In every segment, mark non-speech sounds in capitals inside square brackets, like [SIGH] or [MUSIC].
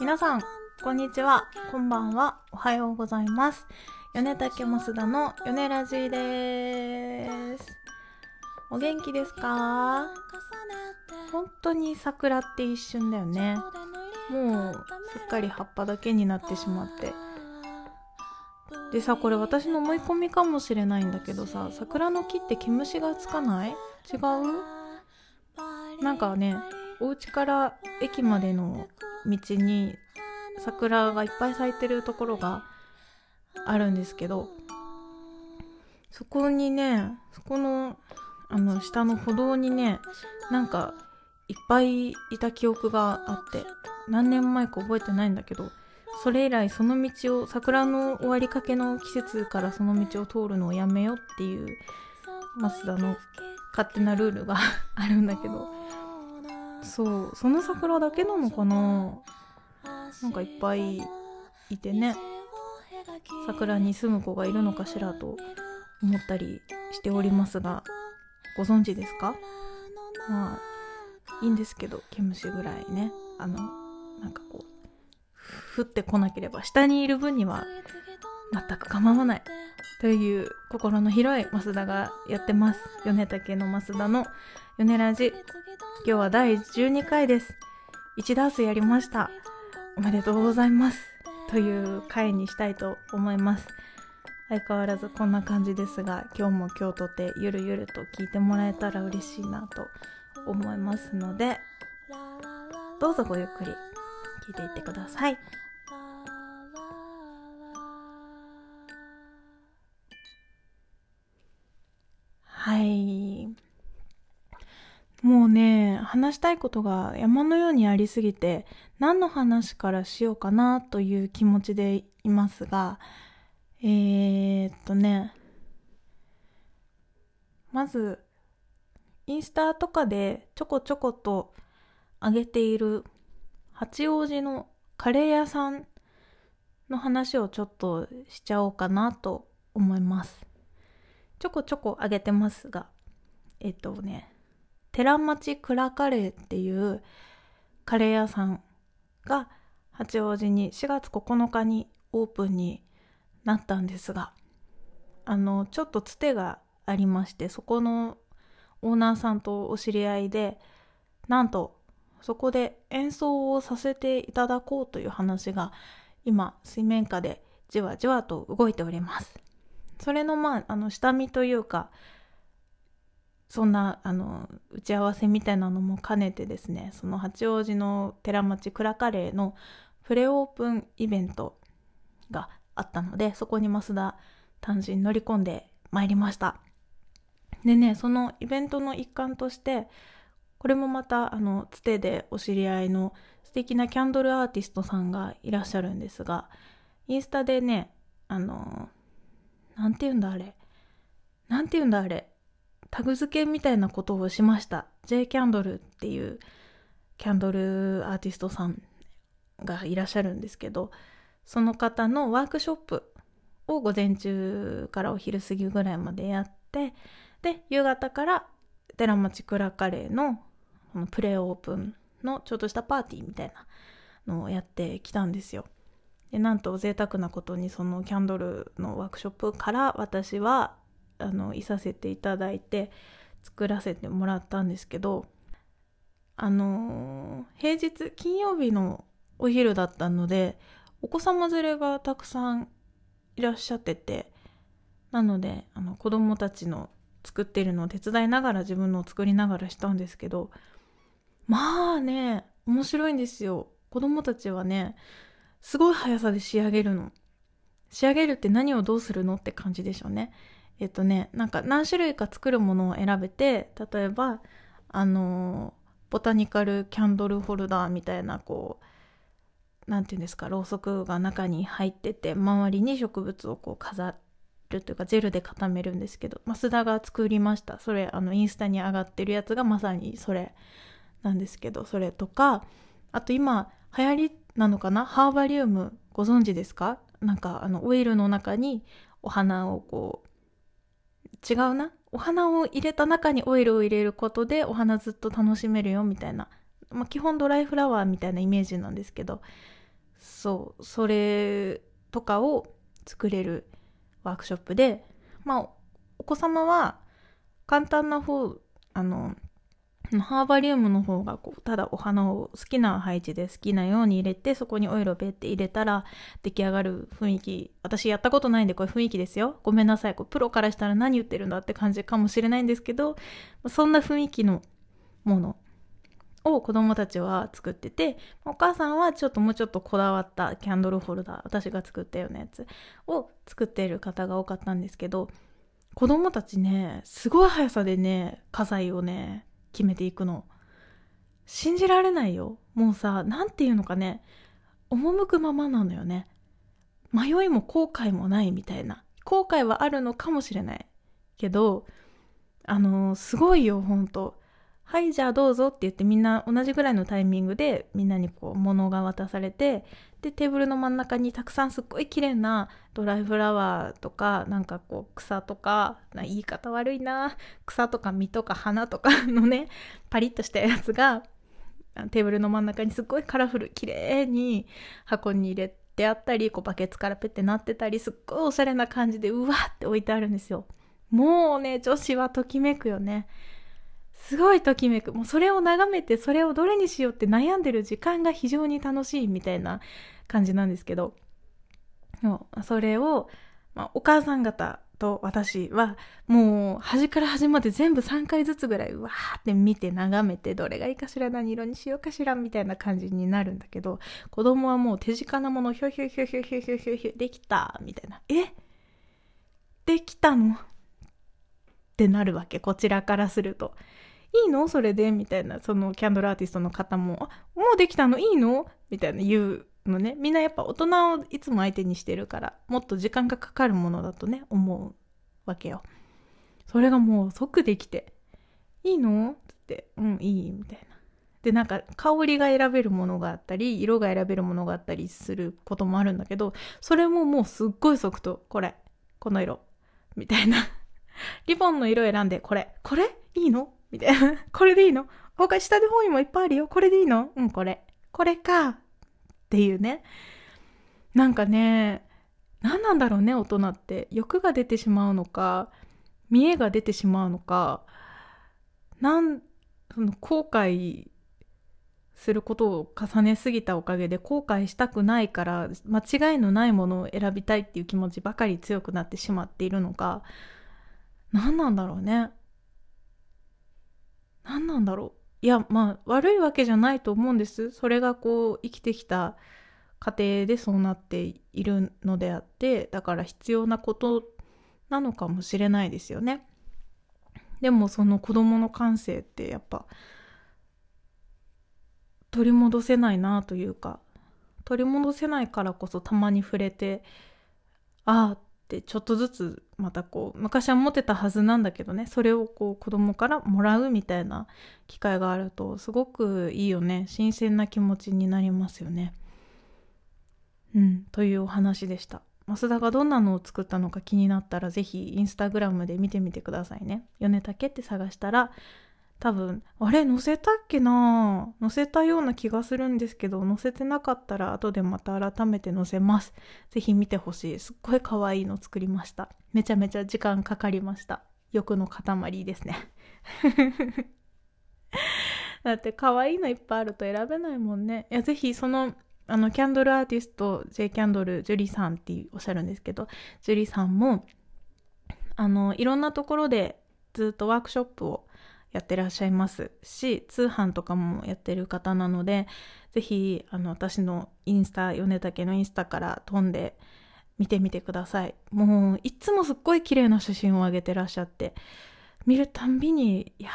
皆さん、こんにちは。こんばんは。おはようございます。米竹増田の米ラジです。お元気ですか？本当に桜って一瞬だよね。もう、すっかり葉っぱだけになってしまって。でさ、これ私の思い込みかもしれないんだけどさ、桜の木って毛虫がつかない？違う？なんかね、お家から駅までの道に桜がいっぱい咲いてるところがあるんですけどそこにねそこのあの下の歩道にねなんかいっぱいいた記憶があって何年前か覚えてないんだけどそれ以来その道を桜の終わりかけの季節からその道を通るのをやめようっていう増田の勝手なルールが [LAUGHS] あるんだけどそうその桜だけなのかななんかいっぱいいてね桜に住む子がいるのかしらと思ったりしておりますがご存知ですか？まあいいんですけど毛虫ぐらいね。あのなんかこう降ってこなければ下にいる分には全く構わない。という心の広い増田がやってます。米竹の増田の米ラジ。今日は第12回です。1ダースやりました。おめでとうございます。という回にしたいと思います。相変わらずこんな感じですが今日も今日とてゆるゆると聞いてもらえたら嬉しいなと思いますのでどうぞごゆっくり聞いていってくださいはい。もうね話したいことが山のようにありすぎて何の話からしようかなという気持ちでいますがえー、っとねまずインスタとかでちょこちょこと上げている八王子のカレー屋さんの話をちょっとしちゃおうかなと思います。ちょこちょこ上げてますがえっとね寺町蔵カレーっていうカレー屋さんが八王子に4月9日にオープンになったんですがあのちょっとつてがありましてそこのオーナーさんとお知り合いでなんとそこで演奏をさせていただこうという話が今水面下でじわじわと動いております。それのまああの下見というかそんなあの打ち合わせみたいなのも兼ねてですねその八王子の寺町蔵カレーのプレオープンイベントがあったのでそこに増田単身乗り込んでまいりました。でねそのイベントの一環としてこれもまたあのつてでお知り合いの素敵なキャンドルアーティストさんがいらっしゃるんですがインスタでねあのなんて言うんだあれ？なんて言うんだあれ？タグ付けみたいなことをしました J キャンドルっていうキャンドルアーティストさんがいらっしゃるんですけどその方のワークショップを午前中からお昼過ぎぐらいまでやってで夕方から寺町蔵カレーのこのプレオープンのちょっとしたパーティーみたいなのをやってきたんですよ。でなんと贅沢なことにそのキャンドルのワークショップから私はあのいさせていただいて作らせてもらったんですけどあの平日金曜日のお昼だったのでお子様連れがたくさんいらっしゃっててなのであの子供たちの作ってるのを手伝いながら自分のを作りながらしたんですけどまあね面白いんですよ。子供たちはねすごい速さで仕上げるの。仕上げるって何をどうするのって感じでしょうね。えっとねなんか何種類か作るものを選べて例えばあのボタニカルキャンドルホルダーみたいなこう何て言うんですかろうそくが中に入ってて周りに植物をこう飾るというかジェルで固めるんですけど増田が作りました。それあのインスタに上がってるやつがまさにそれなんですけどそれとかあと今流行りなのかな？ハーバリウムご存知ですか？なんかあのオイルの中にお花をこう違うな。お花を入れた中にオイルを入れることでお花ずっと楽しめるよみたいな、まあ、基本ドライフラワーみたいなイメージなんですけど。そう。それとかを作れるワークショップで。まあお子様は簡単な方あのハーバリウムの方がこうただお花を好きな配置で好きなように入れてそこにオイルをベッて入れたら出来上がる雰囲気。私やったことないんでこれ雰囲気ですよ。ごめんなさい。こうプロからしたら何言ってるんだって感じかもしれないんですけどそんな雰囲気のものを子供たちは作っててお母さんはちょっともうちょっとこだわったキャンドルホルダー私が作ったようなやつを作っている方が多かったんですけど子供たちねすごい速さでね火災をね決めていくの。信じられないよ。もうさ何て言うのかね。赴くままなのよね。迷いも後悔もないみたいな。後悔はあるのかもしれないけどあのー、すごいよほんと。はいじゃあどうぞって言ってみんな同じぐらいのタイミングでみんなにこう物が渡されてでテーブルの真ん中にたくさんすっごい綺麗なドライフラワーとかなんかこう草とか言い方悪いな。草とか実とか花とかのねパリッとしたやつがテーブルの真ん中にすっごいカラフル綺麗に箱に入れてあったりこうバケツからペッてなってたりすっごいおしゃれな感じでうわって置いてあるんですよ。もうね女子はときめくよね。すごいときめく。もうそれを眺めてそれをどれにしようって悩んでる時間が非常に楽しいみたいな感じなんですけど。それを、まあ、お母さん方と私はもう端から端まで全部3回ずつぐらいうわーって見て眺めてどれがいいかしら何色にしようかしらみたいな感じになるんだけど子供はもう手近なものひょひょひょひょひょひょひょひょできたみたいなえできたのってなるわけこちらからするといいの？それで？みたいな。そのキャンドルアーティストの方も「もうできたの？いいの?」みたいな。言うのね。みんなやっぱ大人をいつも相手にしてるからもっと時間がかかるものだとね思うわけよ。それがもう即できて「いいの?」って「うんいい」みたいな。でなんか香りが選べるものがあったり色が選べるものがあったりすることもあるんだけどそれももうすっごい即答。これ。この色。みたいな。[LAUGHS] リボンの色選んでこれ。これ？いいの？みたいな。[LAUGHS] これでいいの？他下で本位もいっぱいあるよ。これでいいの？うん、これ。これか。っていうね。なんかね、何なんだろうね、大人って。欲が出てしまうのか、見栄が出てしまうのか、なん、その後悔することを重ねすぎたおかげで後悔したくないから間違いのないものを選びたいっていう気持ちばかり強くなってしまっているのか何なんだろうね何なんだろう。いやまあ悪いわけじゃないと思うんです。それがこう生きてきた過程でそうなっているのであってだから必要なことなのかもしれないですよね。でもその子供の感性ってやっぱ取り戻せないなというか取り戻せないからこそたまに触れてああってちょっとずつまたこう昔は持てたはずなんだけどねそれをこう子供からもらうみたいな機会があるとすごくいいよね新鮮な気持ちになりますよね。うんというお話でした。増田がどんなのを作ったのか気になったら是非インスタグラムで見てみてくださいね。米竹って探したら多分あれ載せたっけな？載せたような気がするんですけど載せてなかったら後でまた改めて載せます。是非見てほしい。すっごい可愛いの作りました。めちゃめちゃ時間かかりました。欲の塊ですね。[LAUGHS] だって可愛いのいっぱいあると選べないもんね。いや是非そのあのキャンドルアーティスト J キャンドルジュリさんっておっしゃるんですけどジュリさんもあのいろんなところでずっとワークショップをやってらっしゃいますし通販とかもやってる方なので是非あの私のインスタ米竹のインスタから飛んで見てみてください。もういつもすっごい綺麗な写真を上げてらっしゃって見るたんびにいや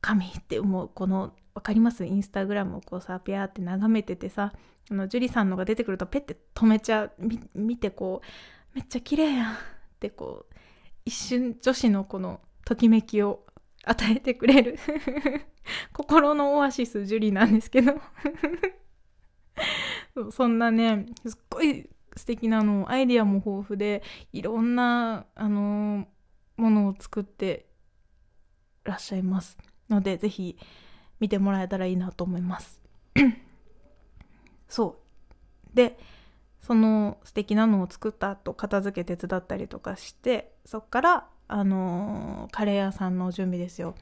神って思うこの分かります？インスタグラムをこうさピャーって眺めててさあのジュリさんのが出てくるとペッて止めちゃう見てこうめっちゃ綺麗やんってこう一瞬女子のこのときめきを与えてくれる。[LAUGHS] 心のオアシス樹里なんですけど。[LAUGHS] そんなねすっごい素敵なのアイディアも豊富でいろんなあのものを作ってらっしゃいます。のでぜひ見てもらえたらいいなと思います。そう。でその素敵なのを作った後片付け手伝ったりとかしてそっからあのー、カレー屋さんの準備ですよ。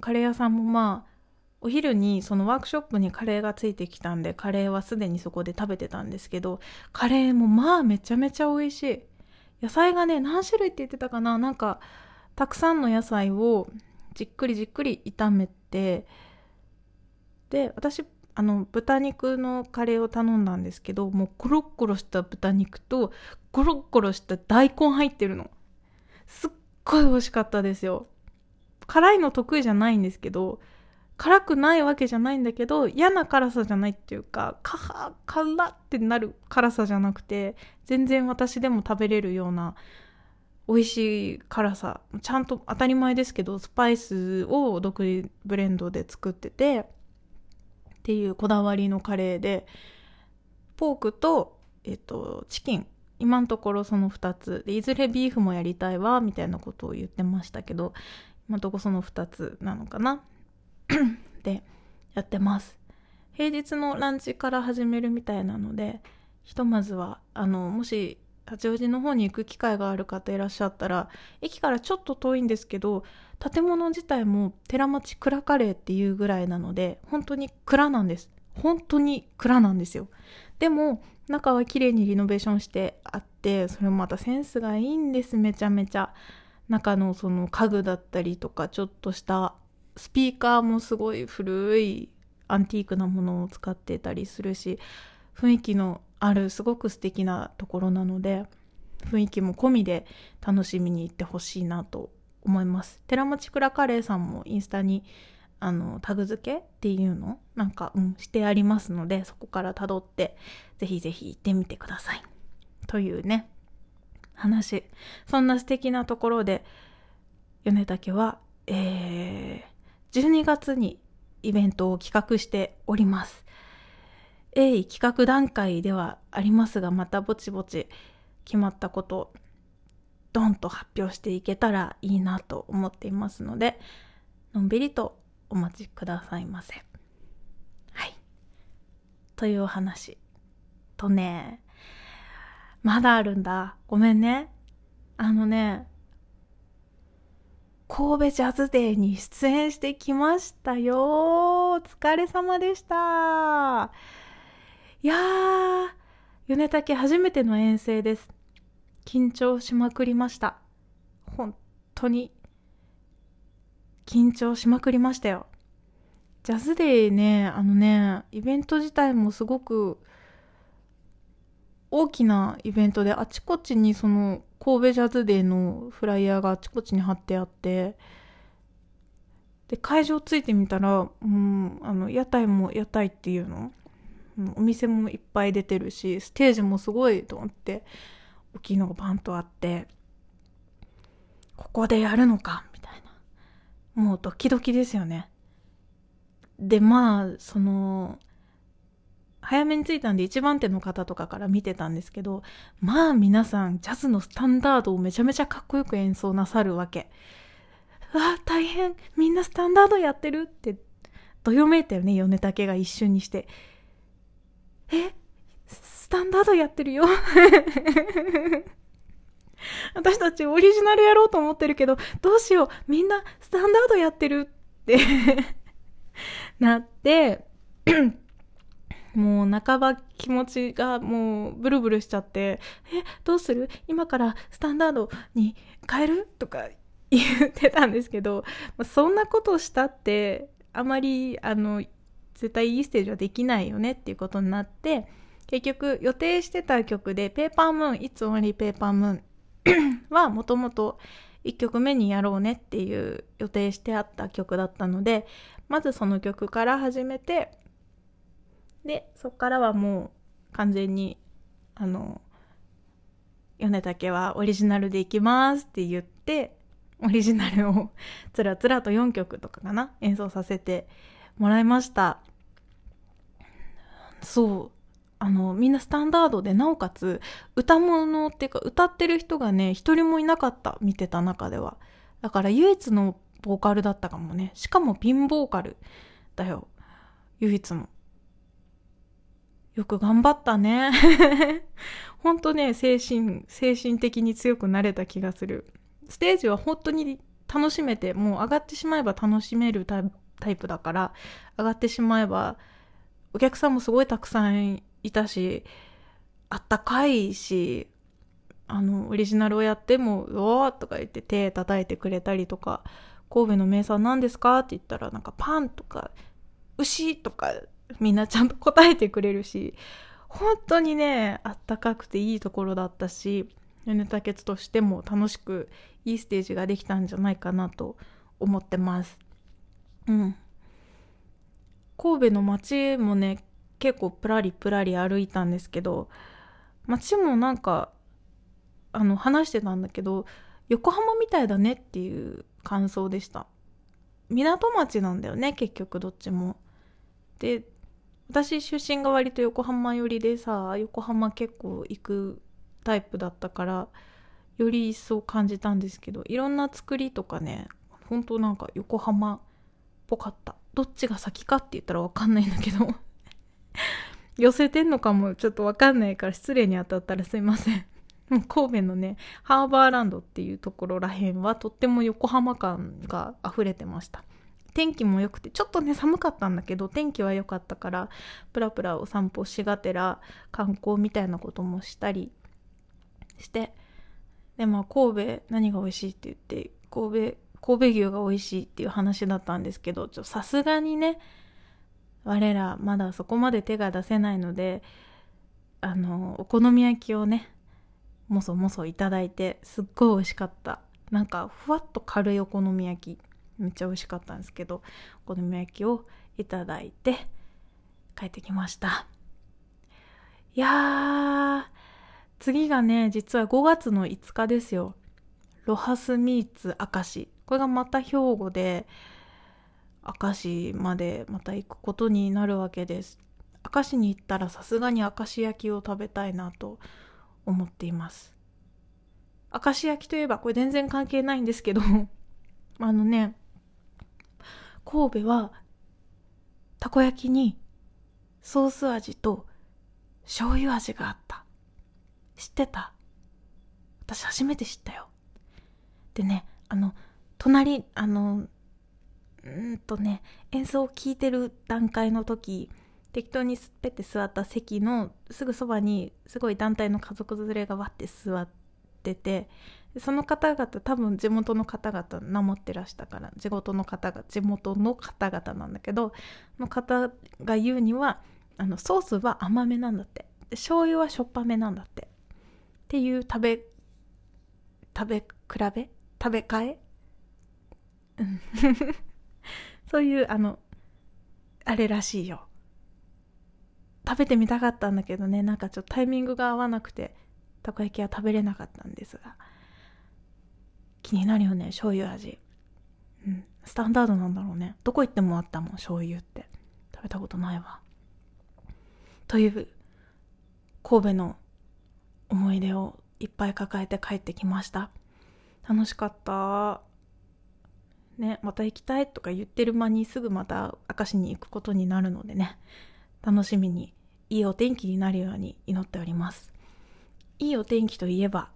カレー屋さんもまあお昼にそのワークショップにカレーがついてきたんでカレーはすでにそこで食べてたんですけどカレーもまあめちゃめちゃ美味しい。野菜がね何種類って言ってたかな。なんかたくさんの野菜をじっくりじっくり炒めてで私あの豚肉のカレーを頼んだんですけどもうゴロッゴロした豚肉とゴロッゴロした大根入ってるの。すっごい美味しかったですよ。辛いの得意じゃないんですけど辛くないわけじゃないんだけど嫌な辛さじゃないっていうかカハ辛ってなる辛さじゃなくて全然私でも食べれるような美味しい辛さ。ちゃんと当たり前ですけどスパイスを独自ブレンドで作っててっていうこだわりのカレーでポークと、えっと、チキン今のところその2つ。でいずれビーフもやりたいわみたいなことを言ってましたけど今のところその2つなのかな。[CLEARS THROAT] でやってます。平日のランチから始めるみたいなのでひとまずはあのもし八王子の方に行く機会がある方いらっしゃったら駅からちょっと遠いんですけど建物自体も寺町蔵カレーっていうぐらいなので本当に蔵なんです。本当に蔵なんですよ。でも中は綺麗にリノベーションしてあってそれもまたセンスがいいんです。めちゃめちゃ中のその家具だったりとかちょっとしたスピーカーもすごい古いアンティークなものを使ってたりするし雰囲気のあるすごく素敵なところなので雰囲気も込みで楽しみに行ってほしいなと思います。寺町倉カレーさんもインスタにあのタグ付けっていうの？なんか、うん、してありますのでそこからたどってぜひぜひ行ってみてください。というね話。そんな素敵なところで米竹はえー、12月にイベントを企画しております。鋭意企画段階ではありますがまたぼちぼち決まったことドンと発表していけたらいいなと思っていますのでのんびりとお待ちくださいませ。はい。というお話とねまだあるんだ。ごめんね。あのね神戸ジャズデーに出演してきましたよ。お疲れ様でした。いやー、米竹初めての遠征です。緊張しまくりました。本当に、緊張しまくりましたよ。ジャズデーね、あのね、イベント自体もすごく大きなイベントで、あちこちにその神戸ジャズデーのフライヤーがあちこちに貼ってあって、で、会場ついてみたら、うん、あの、屋台も屋台っていうのお店もいっぱい出てるしステージもすごいと思って大きいのがバンとあってここでやるのかもうドキドキですよね。でまあその早めに着いたんで一番手の方とかから見てたんですけどまあ皆さんジャズのスタンダードをめちゃめちゃかっこよく演奏なさるわけ。わあ大変みんなスタンダードやってるってどよめいたよね米竹が一瞬にして。えスタンダードやってるよ。[LAUGHS] 私たちオリジナルやろうと思ってるけど、どうしよう、みんなスタンダードやってるって。[LAUGHS] なって、[COUGHS] もう半ば気持ちがもうブルブルしちゃって、え、どうする？今からスタンダードに変える？とか [LAUGHS] 言ってたんですけど、そんなことしたって、あまり、あの、絶対いいステージはできないよねっていうことになって結局予定してた曲で「ペーパームーン It's Only Paper Moon」[CLEARS THROAT] はもともと1曲目にやろうねっていう予定してあった曲だったのでまずその曲から始めてでそっからはもう完全にあの米竹はオリジナルでいきますって言ってオリジナルを [LAUGHS] つらつらと4曲とかかな演奏させてもらいました。そう。あのみんなスタンダードでなおかつ歌物っていうか歌ってる人がね一人もいなかった見てた中ではだから唯一のボーカルだったかもねしかもピンボーカルだよ唯一のよく頑張ったね。ほんとね、精神、精神的に強くなれた気がする。ステージは本当に楽しめて、もう上がってしまえば楽しめるタイプだから、上がってしまえば、お客さんもすごいたくさんいたし、あったかいし、あの、オリジナルをやっても、うおーとか言って手叩いてくれたりとか、神戸の名産何ですか？って言ったら、なんかパンとか、牛とかみんなちゃんと答えてくれるし、本当にね、あったかくていいところだったし、米竹としても楽しくいいステージができたんじゃないかなと思ってます。うん。神戸の街もね、結構プラリプラリ歩いたんですけど、街もなんか、あの、話してたんだけど、横浜みたいだねっていう感想でした。港町なんだよね、結局どっちも。で、私出身が割と横浜寄りでさ横浜結構行くタイプだったからより一層感じたんですけどいろんな作りとかねほんとなんか横浜っぽかったどっちが先かって言ったら分かんないんだけど寄せてんのかもちょっと分かんないから失礼に当たったらすいません。[LAUGHS] 神戸のねハーバーランドっていうところらへんはとっても横浜感が溢れてました。天気も良くてちょっとね寒かったんだけど天気は良かったからプラプラお散歩しがてら観光みたいなこともしたりしてでまあ神戸何が美味しいって言って神戸神戸牛が美味しいっていう話だったんですけどさすがにね我らまだそこまで手が出せないのであのお好み焼きをねもそもそいただいてすっごい美味しかった。なんかふわっと軽いお好み焼きめっちゃ美味しかったんですけどお好み焼きをいただいて帰ってきました。いや次がね実は5月の5日ですよ。ロハスミーツ明石。これがまた兵庫で明石までまた行くことになるわけです明石に行ったらさすがに明石焼きを食べたいなと思っています明石焼きといえばこれ全然関係ないんですけど [LAUGHS] あのね神戸はたこ焼きにソース味と醤油味があった。知ってた？私初めて知ったよ。でね、あの、隣、あの、うんとね、演奏を聴いてる段階の時、適当にすっぺって座った席のすぐそばにすごい団体の家族連れがわって座っててその方々多分地元の方々名乗ってらしたから地元の方が地元の方々なんだけどの方が言うにはあのソースは甘めなんだって。で醤油はしょっぱめなんだって。っていう食べ食べ比べ？食べ替え？うん。[LAUGHS] そういうあのあれらしいよ。食べてみたかったんだけどね。なんかちょっとタイミングが合わなくてたこ焼きは食べれなかったんですが。気になるよね醤油味。うん。スタンダードなんだろうね。どこ行ってもあったもん醤油って。食べたことないわ。という神戸の思い出をいっぱい抱えて帰ってきました。楽しかった。ねまた行きたいとか言ってる間にすぐまた明石に行くことになるのでね楽しみにいいお天気になるように祈っております。いいお天気といえば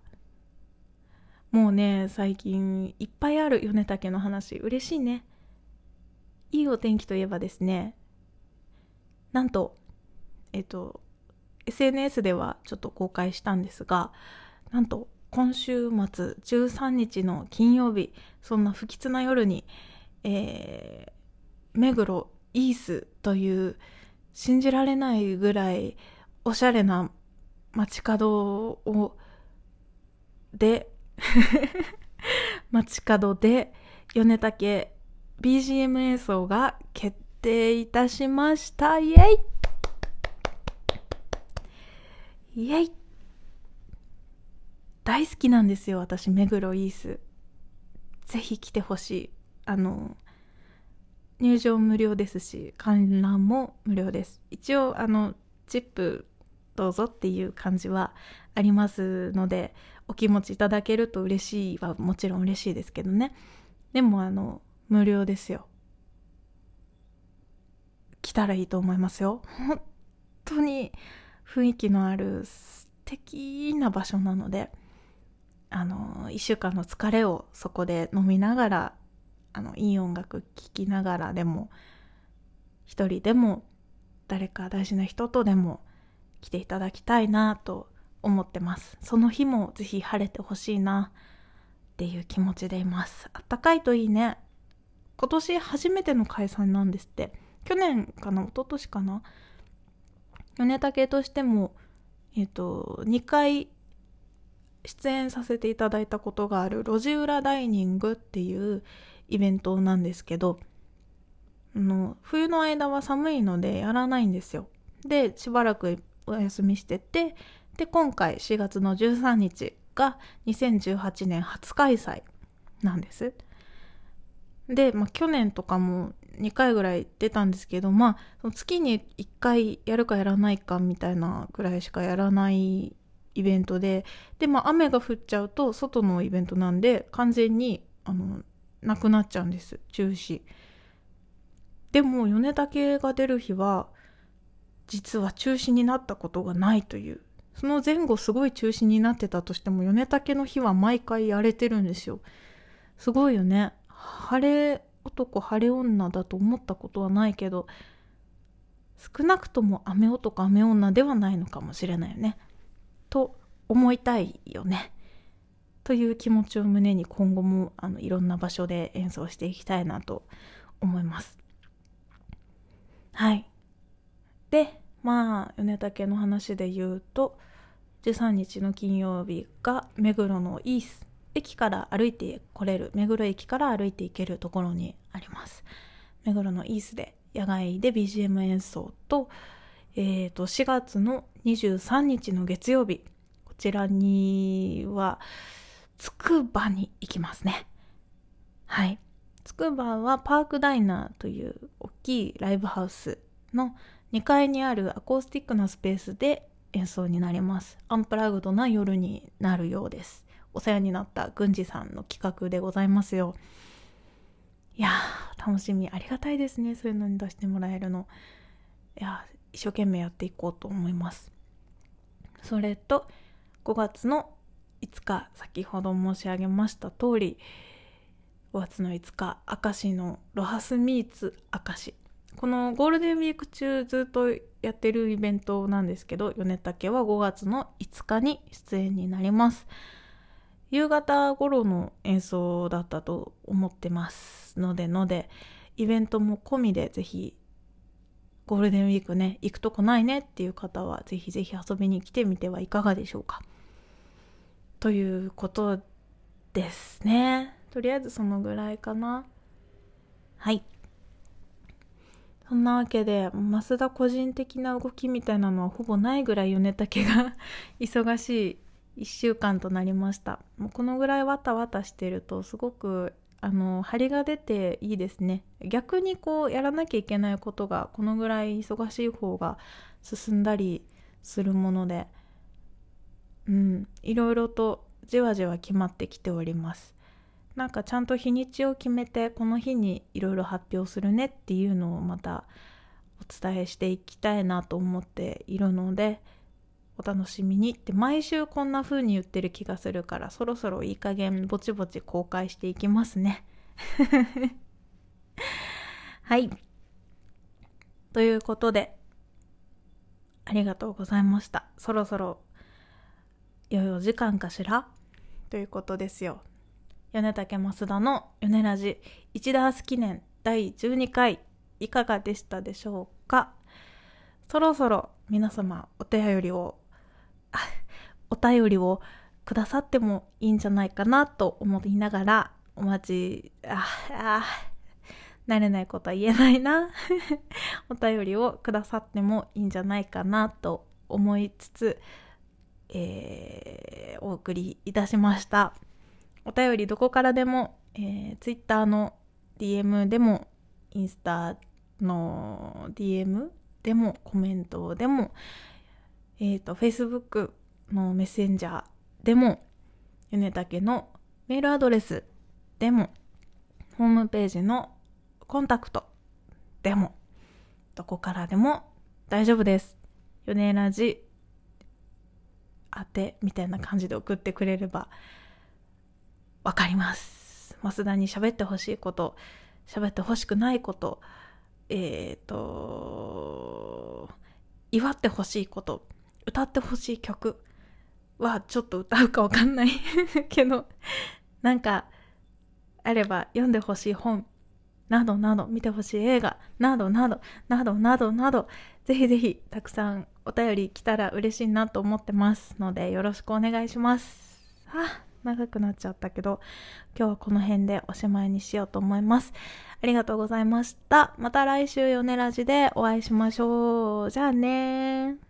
もうね最近いっぱいある米竹の話嬉しいね。いいお天気といえばですねなんとえっと SNS ではちょっと公開したんですがなんと今週末13日の金曜日そんな不吉な夜に、えー、目黒イースという信じられないぐらいおしゃれな街角をで [LAUGHS] 街角で米竹 BGM 演奏が決定いたしました。イエイ。イエイ。大好きなんですよ私目黒イース。ぜひ来てほしい。あの入場無料ですし観覧も無料です。一応あのチップどうぞっていう感じはありますのでお気持ちいただけると嬉しいはもちろん嬉しいですけどね。でもあの無料ですよ。来たらいいと思いますよ。本当に雰囲気のある素敵な場所なので。あの1週間の疲れをそこで飲みながらあのいい音楽聴きながらでも一人でも誰か大事な人とでも来ていただきたいなと思ってます。その日もぜひ晴れてほしいなっていう気持ちでいます。あったかいといいね。今年初めての開催なんですって。去年かな一昨年かな。米竹としてもえっ、ー、と2回出演させていただいたことがある路地裏ダイニングっていうイベントなんですけどあの冬の間は寒いのでやらないんですよ。でしばらくお休みしててで今回4月の13日が2018年初開催なんです。で、まあ、去年とかも2回ぐらい出たんですけどまあ月に1回やるかやらないかみたいなぐらいしかやらないイベントで。で、まあ、雨が降っちゃうと外のイベントなんで完全にあのなくなっちゃうんです中止。でも米竹が出る日は実は中止になったことがないという。その前後すごい中止になってたとしても米竹の日は毎回やれてるんですよ。すごいよね。晴れ男晴れ女だと思ったことはないけど少なくとも雨男雨女ではないのかもしれないよね。と思いたいよね。という気持ちを胸に今後もあのいろんな場所で演奏していきたいなと思います。はい。でまあ米竹の話で言うと13日の金曜日が目黒のイース駅から歩いて来れる目黒駅から歩いて行けるところにあります。目黒のイースで野外で BGM 演奏と,、えー、と4月の23日の月曜日こちらにはつくばに行きますね。はい。つくばはパークダイナーという大きいライブハウスの2階にあるアコースティックなスペースで演奏になります。アンプラグドな夜になるようです。お世話になった郡司さんの企画でございますよ。いや楽しみ。ありがたいですねそういうのに出してもらえるの。いや一生懸命やっていこうと思います。それと5月の5日先ほど申し上げました通り5月の5日明石のロハスミーツ明石。このゴールデンウィーク中ずっとやってるイベントなんですけど米竹は5月の5日に出演になります。夕方頃の演奏だったと思ってますのでのでイベントも込みでぜひゴールデンウィークね行くとこないねっていう方はぜひぜひ遊びに来てみてはいかがでしょうか。ということですね。とりあえずそのぐらいかな。はい。そんなわけで増田個人的な動きみたいなのはほぼないぐらい米竹が [LAUGHS] 忙しい1週間となりました。もうこのぐらいわたわたしてるとすごくあの張りが出ていいですね。逆にこうやらなきゃいけないことがこのぐらい忙しい方が進んだりするものでうんいろいろとじわじわ決まってきております。なんかちゃんと日にちを決めてこの日にいろいろ発表するねっていうのをまたお伝えしていきたいなと思っているのでお楽しみにって毎週こんな風に言ってる気がするからそろそろいい加減ぼちぼち公開していきますね。[LAUGHS] はい。ということでありがとうございました。そろそろ良いお時間かしら？ということですよ。米竹増田の米ラジ一ダース記念第12回いかがでしたでしょうか？そろそろ皆様お便りをお便りをくださってもいいんじゃないかなと思いながらお待ちああ慣れないことは言えないな [LAUGHS] お便りをくださってもいいんじゃないかなと思いつつ、えー、お送りいたしました。お便りどこからでも、えー、Twitter の DM でも、インスタの DM でも、コメントでも、えっ、ー、と、Facebook のメッセンジャーでも、米竹のメールアドレスでも、ホームページのコンタクトでも、どこからでも大丈夫です。米ラジ当てみたいな感じで送ってくれればわかります増田に喋ってほしいこと喋ってほしくないことえっ、ー、と祝ってほしいこと歌ってほしい曲はちょっと歌うかわかんない [LAUGHS] けどなんかあれば読んでほしい本などなど見てほしい映画などなどなどなどなどぜひぜひたくさんお便り来たら嬉しいなと思ってますのでよろしくお願いします。あ長くなっちゃったけど今日はこの辺でおしまいにしようと思います。ありがとうございました。また来週ヨネラジでお会いしましょう。じゃあね